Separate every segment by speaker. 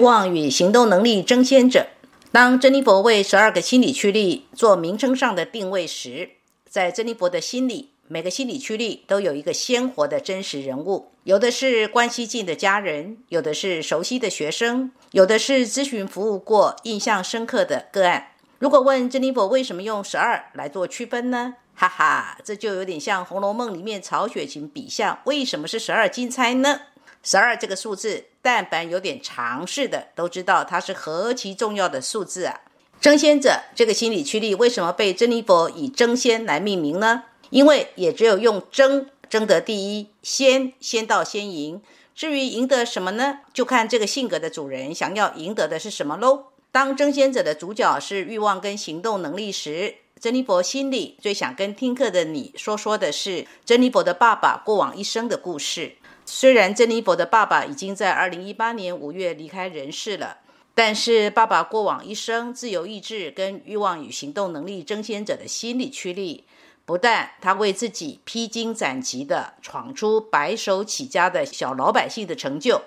Speaker 1: 望与行动能力争先者。当珍妮佛为十二个心理驱力做名称上的定位时，在珍妮佛的心里，每个心理驱力都有一个鲜活的真实人物，有的是关系近的家人，有的是熟悉的学生，有的是咨询服务过、印象深刻的个案。如果问珍妮佛为什么用十二来做区分呢？哈哈，这就有点像《红楼梦》里面曹雪芹笔下为什么是十二金钗呢？十二这个数字，但凡有点常识的都知道它是何其重要的数字啊！争先者这个心理驱力为什么被珍妮佛以争先来命名呢？因为也只有用争争得第一，先先到先赢。至于赢得什么呢？就看这个性格的主人想要赢得的是什么喽。当争先者的主角是欲望跟行动能力时，珍妮佛心里最想跟听课的你说说的是珍妮佛的爸爸过往一生的故事。虽然珍妮佛的爸爸已经在二零一八年五月离开人世了。但是，爸爸过往一生自由意志跟欲望与行动能力争先者的心理驱力，不但他为自己披荆斩棘的闯出白手起家的小老百姓的成就，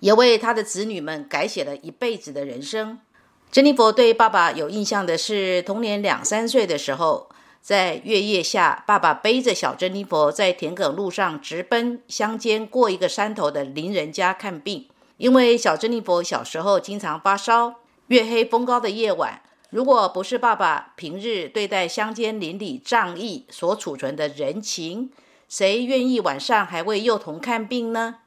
Speaker 1: 也为他的子女们改写了一辈子的人生。珍妮佛对爸爸有印象的是，童年两三岁的时候，在月夜下，爸爸背着小珍妮佛在田埂路上直奔乡间过一个山头的邻人家看病。因为小珍妮佛小时候经常发烧，月黑风高的夜晚，如果不是爸爸平日对待乡间邻里仗义所储存的人情，谁愿意晚上还为幼童看病呢？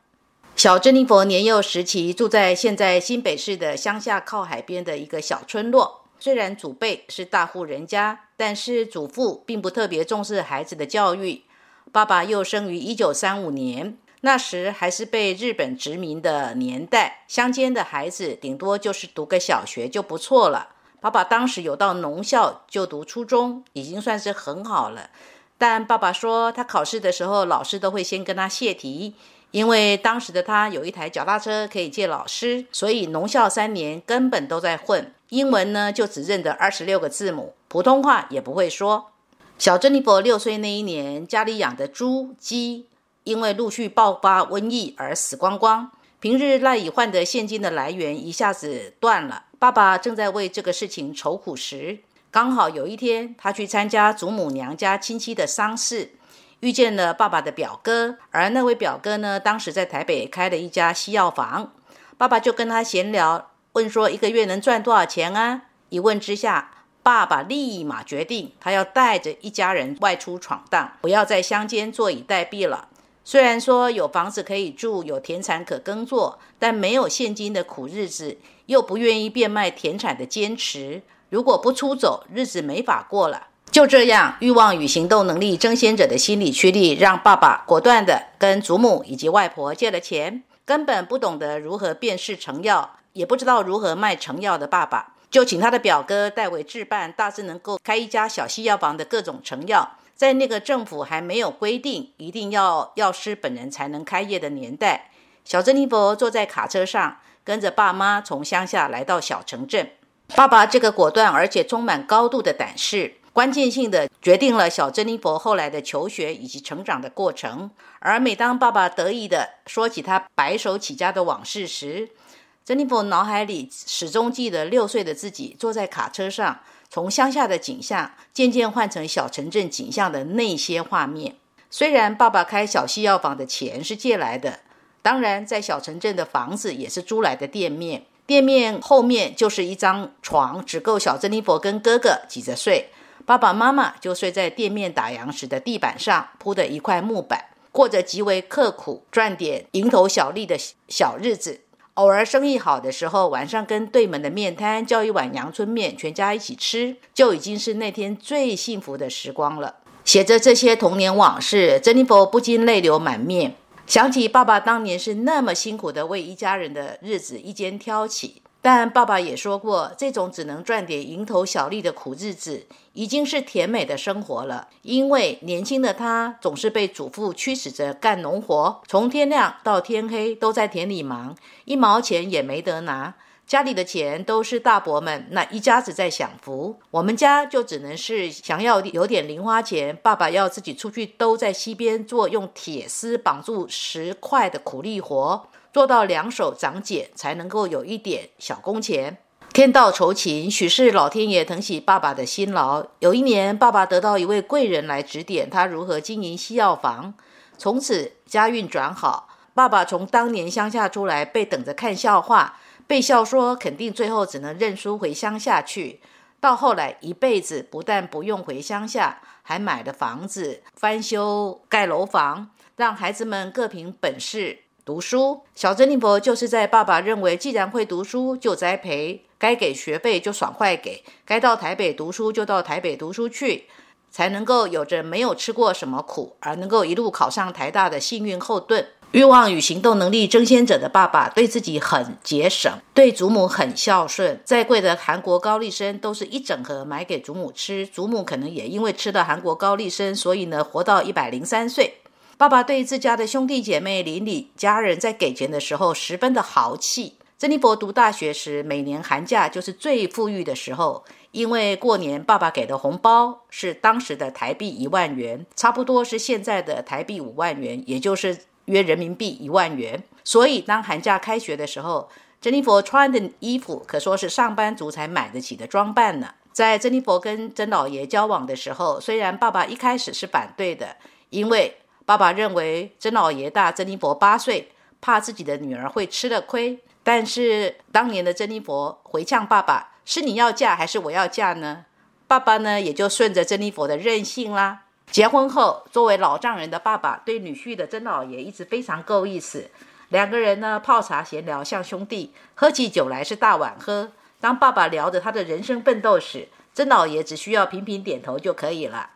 Speaker 1: 小珍妮佛年幼时期住在现在新北市的乡下靠海边的一个小村落，虽然祖辈是大户人家，但是祖父并不特别重视孩子的教育。爸爸又生于一九三五年。那时还是被日本殖民的年代，乡间的孩子顶多就是读个小学就不错了。爸爸当时有到农校就读初中，已经算是很好了。但爸爸说，他考试的时候，老师都会先跟他泄题，因为当时的他有一台脚踏车可以借老师，所以农校三年根本都在混。英文呢，就只认得二十六个字母，普通话也不会说。小珍妮佛六岁那一年，家里养的猪鸡。因为陆续爆发瘟疫而死光光，平日赖以换得现金的来源一下子断了。爸爸正在为这个事情愁苦时，刚好有一天他去参加祖母娘家亲戚的丧事，遇见了爸爸的表哥。而那位表哥呢，当时在台北开了一家西药房。爸爸就跟他闲聊，问说一个月能赚多少钱啊？一问之下，爸爸立马决定，他要带着一家人外出闯荡，不要在乡间坐以待毙了。虽然说有房子可以住，有田产可耕作，但没有现金的苦日子，又不愿意变卖田产的坚持，如果不出走，日子没法过了。就这样，欲望与行动能力争先者的心理驱力，让爸爸果断地跟祖母以及外婆借了钱。根本不懂得如何辨识成药，也不知道如何卖成药的爸爸，就请他的表哥代为置办，大致能够开一家小西药房的各种成药。在那个政府还没有规定一定要药师本人才能开业的年代，小珍妮佛坐在卡车上，跟着爸妈从乡下来到小城镇。爸爸这个果断而且充满高度的胆识，关键性的决定了小珍妮佛后来的求学以及成长的过程。而每当爸爸得意的说起他白手起家的往事时，珍妮佛脑海里始终记得六岁的自己坐在卡车上。从乡下的景象渐渐换成小城镇景象的那些画面，虽然爸爸开小西药房的钱是借来的，当然在小城镇的房子也是租来的店面，店面后面就是一张床，只够小珍妮佛跟哥哥挤着睡，爸爸妈妈就睡在店面打烊时的地板上铺的一块木板，过着极为刻苦赚点蝇头小利的小日子。偶尔生意好的时候，晚上跟对门的面摊叫一碗阳春面，全家一起吃，就已经是那天最幸福的时光了。写着这些童年往事，珍妮佛不禁泪流满面，想起爸爸当年是那么辛苦的为一家人的日子一肩挑起。但爸爸也说过，这种只能赚点蝇头小利的苦日子，已经是甜美的生活了。因为年轻的他总是被祖父驱使着干农活，从天亮到天黑都在田里忙，一毛钱也没得拿。家里的钱都是大伯们那一家子在享福，我们家就只能是想要有点零花钱，爸爸要自己出去兜在溪边做用铁丝绑住石块的苦力活。做到两手长茧，才能够有一点小工钱。天道酬勤，许是老天爷疼惜爸爸的辛劳。有一年，爸爸得到一位贵人来指点他如何经营西药房，从此家运转好。爸爸从当年乡下出来，被等着看笑话，被笑说肯定最后只能认输回乡下去。到后来，一辈子不但不用回乡下，还买了房子，翻修盖楼房，让孩子们各凭本事读书。小珍妮佛就是在爸爸认为既然会读书就栽培，该给学费就爽快给，该到台北读书就到台北读书去，才能够有着没有吃过什么苦，而能够一路考上台大的幸运后盾。欲望与行动能力争先者的爸爸对自己很节省，对祖母很孝顺。再贵的韩国高丽参都是一整盒买给祖母吃，祖母可能也因为吃了韩国高丽参，所以呢活到一百零三岁。爸爸对自家的兄弟姐妹、邻里家人在给钱的时候十分的豪气。珍妮佛读大学时，每年寒假就是最富裕的时候，因为过年爸爸给的红包是当时的台币一万元，差不多是现在的台币五万元，也就是。约人民币一万元，所以当寒假开学的时候，珍妮佛穿的衣服可说是上班族才买得起的装扮呢。在珍妮佛跟曾老爷交往的时候，虽然爸爸一开始是反对的，因为爸爸认为曾老爷大珍妮佛八岁，怕自己的女儿会吃了亏。但是当年的珍妮佛回呛爸爸：“是你要嫁还是我要嫁呢？”爸爸呢也就顺着珍妮佛的任性啦。结婚后，作为老丈人的爸爸对女婿的曾老爷一直非常够意思。两个人呢泡茶闲聊像兄弟，喝起酒来是大碗喝。当爸爸聊着他的人生奋斗史，曾老爷只需要频频点头就可以了。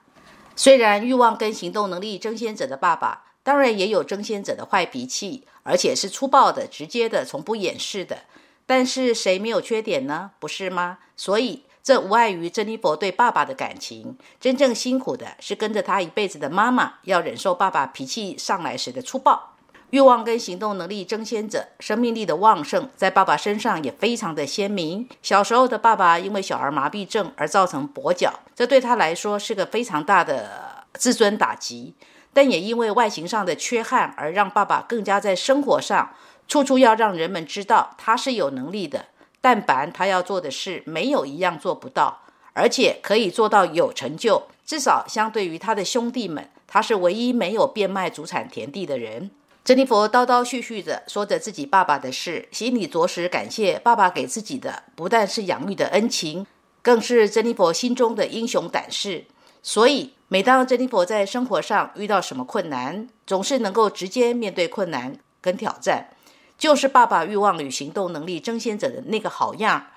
Speaker 1: 虽然欲望跟行动能力争先者的爸爸，当然也有争先者的坏脾气，而且是粗暴的、直接的、从不掩饰的。但是谁没有缺点呢？不是吗？所以。这无碍于珍妮佛对爸爸的感情，真正辛苦的是跟着他一辈子的妈妈，要忍受爸爸脾气上来时的粗暴。欲望跟行动能力争先者，生命力的旺盛，在爸爸身上也非常的鲜明。小时候的爸爸因为小儿麻痹症而造成跛脚，这对他来说是个非常大的自尊打击，但也因为外形上的缺憾，而让爸爸更加在生活上处处要让人们知道他是有能力的。但凡他要做的事，没有一样做不到，而且可以做到有成就。至少相对于他的兄弟们，他是唯一没有变卖祖产田地的人。珍妮佛叨叨絮絮着说着自己爸爸的事，心里着实感谢爸爸给自己的，不但是养育的恩情，更是珍妮佛心中的英雄胆识。所以，每当珍妮佛在生活上遇到什么困难，总是能够直接面对困难跟挑战。就是爸爸欲望与行动能力争先者的那个好样，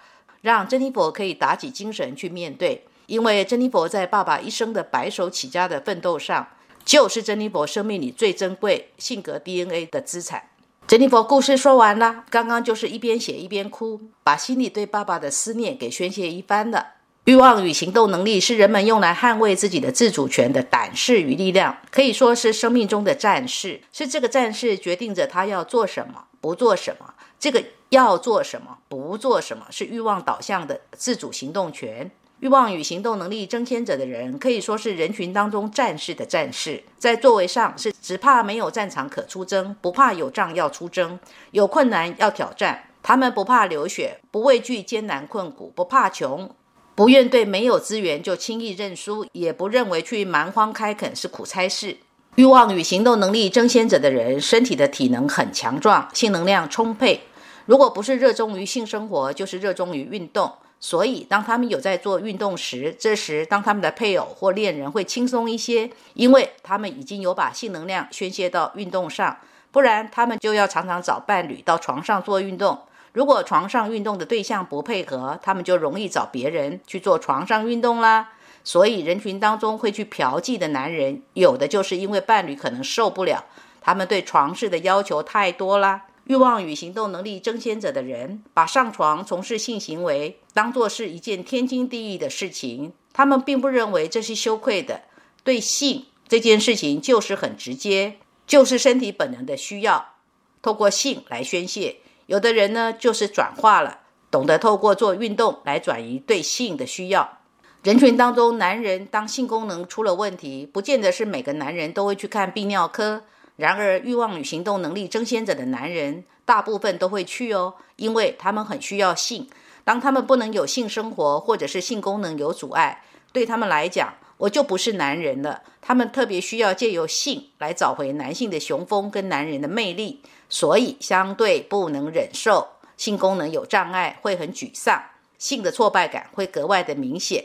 Speaker 1: 让珍妮佛可以打起精神去面对。因为珍妮佛在爸爸一生的白手起家的奋斗上，就是珍妮佛生命里最珍贵性格 DNA 的资产。珍妮佛故事说完了，刚刚就是一边写一边哭，把心里对爸爸的思念给宣泄一番了。欲望与行动能力是人们用来捍卫自己的自主权的胆识与力量，可以说是生命中的战士。是这个战士决定着他要做什么，不做什么。这个要做什么，不做什么，是欲望导向的自主行动权。欲望与行动能力争先者的人，可以说是人群当中战士的战士。在座位上是只怕没有战场可出征，不怕有仗要出征，有困难要挑战。他们不怕流血，不畏惧艰难困苦，不怕穷。不愿对没有资源就轻易认输，也不认为去蛮荒开垦是苦差事。欲望与行动能力争先者的人，身体的体能很强壮，性能量充沛。如果不是热衷于性生活，就是热衷于运动。所以，当他们有在做运动时，这时当他们的配偶或恋人会轻松一些，因为他们已经有把性能量宣泄到运动上。不然，他们就要常常找伴侣到床上做运动。如果床上运动的对象不配合，他们就容易找别人去做床上运动啦。所以人群当中会去嫖妓的男人，有的就是因为伴侣可能受不了，他们对床事的要求太多啦。欲望与行动能力争先者的人，把上床从事性行为当做是一件天经地义的事情，他们并不认为这是羞愧的。对性这件事情就是很直接，就是身体本能的需要，透过性来宣泄。有的人呢，就是转化了，懂得透过做运动来转移对性的需要。人群当中，男人当性功能出了问题，不见得是每个男人都会去看泌尿科，然而，欲望与行动能力争先者的男人大部分都会去哦，因为他们很需要性。当他们不能有性生活，或者是性功能有阻碍，对他们来讲，我就不是男人了。他们特别需要借由性来找回男性的雄风跟男人的魅力，所以相对不能忍受性功能有障碍，会很沮丧，性的挫败感会格外的明显。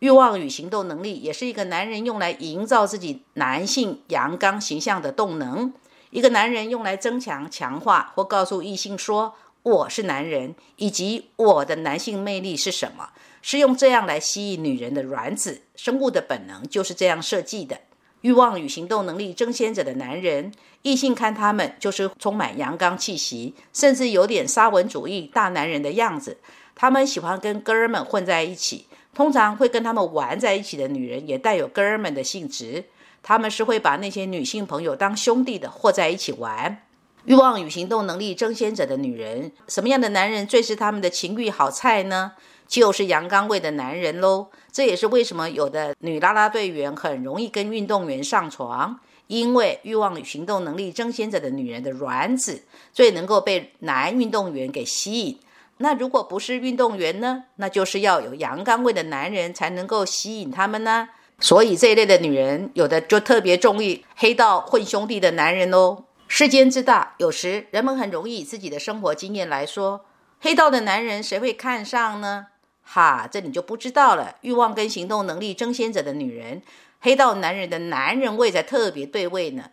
Speaker 1: 欲望与行动能力也是一个男人用来营造自己男性阳刚形象的动能。一个男人用来增强、强化或告诉异性说我是男人，以及我的男性魅力是什么，是用这样来吸引女人的卵子。生物的本能就是这样设计的。欲望与行动能力争先者的男人，异性看他们就是充满阳刚气息，甚至有点沙文主义大男人的样子。他们喜欢跟哥儿们混在一起。通常会跟他们玩在一起的女人也带有哥儿们的性质，他们是会把那些女性朋友当兄弟的，或在一起玩。欲望与行动能力争先者的女人，什么样的男人最是他们的情欲好菜呢？就是阳刚味的男人喽。这也是为什么有的女啦啦队员很容易跟运动员上床，因为欲望与行动能力争先者的女人的卵子最能够被男运动员给吸引。那如果不是运动员呢？那就是要有阳刚味的男人才能够吸引他们呢。所以这一类的女人，有的就特别中意黑道混兄弟的男人哦。世间之大，有时人们很容易以自己的生活经验来说，黑道的男人谁会看上呢？哈，这你就不知道了。欲望跟行动能力争先者的女人，黑道男人的男人味才特别对味呢。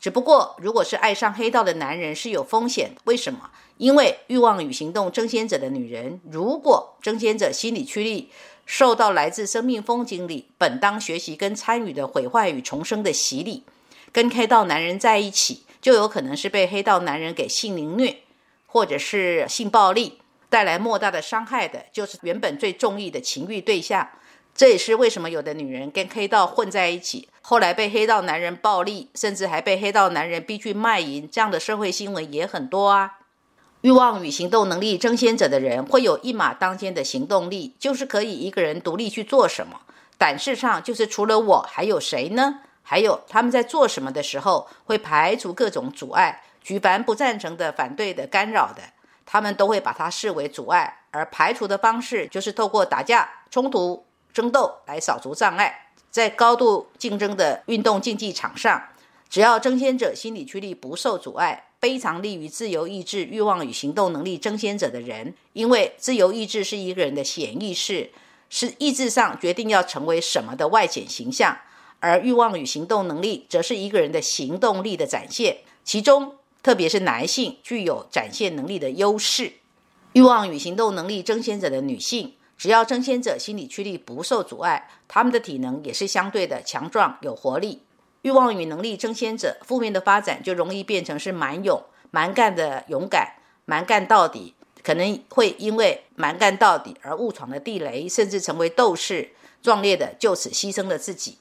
Speaker 1: 只不过，如果是爱上黑道的男人是有风险，为什么？因为欲望与行动争先者的女人，如果争先者心理驱力受到来自生命风景里本当学习跟参与的毁坏与重生的洗礼，跟黑道男人在一起，就有可能是被黑道男人给性凌虐，或者是性暴力带来莫大的伤害的，就是原本最中意的情欲对象。这也是为什么有的女人跟黑道混在一起，后来被黑道男人暴力，甚至还被黑道男人逼去卖淫，这样的社会新闻也很多啊。欲望与行动能力争先者的人，会有一马当先的行动力，就是可以一个人独立去做什么。胆识上就是除了我还有谁呢？还有他们在做什么的时候，会排除各种阻碍，举凡不赞成的、反对的、干扰的，他们都会把它视为阻碍。而排除的方式，就是透过打架、冲突。争斗来扫除障碍，在高度竞争的运动竞技场上，只要争先者心理驱力不受阻碍，非常利于自由意志、欲望与行动能力争先者的人。因为自由意志是一个人的显意识，是意志上决定要成为什么的外显形象；而欲望与行动能力则是一个人的行动力的展现。其中，特别是男性具有展现能力的优势。欲望与行动能力争先者的女性。只要争先者心理驱力不受阻碍，他们的体能也是相对的强壮有活力。欲望与能力争先者负面的发展就容易变成是蛮勇蛮干的勇敢蛮干到底，可能会因为蛮干到底而误闯了地雷，甚至成为斗士，壮烈的就此牺牲了自己。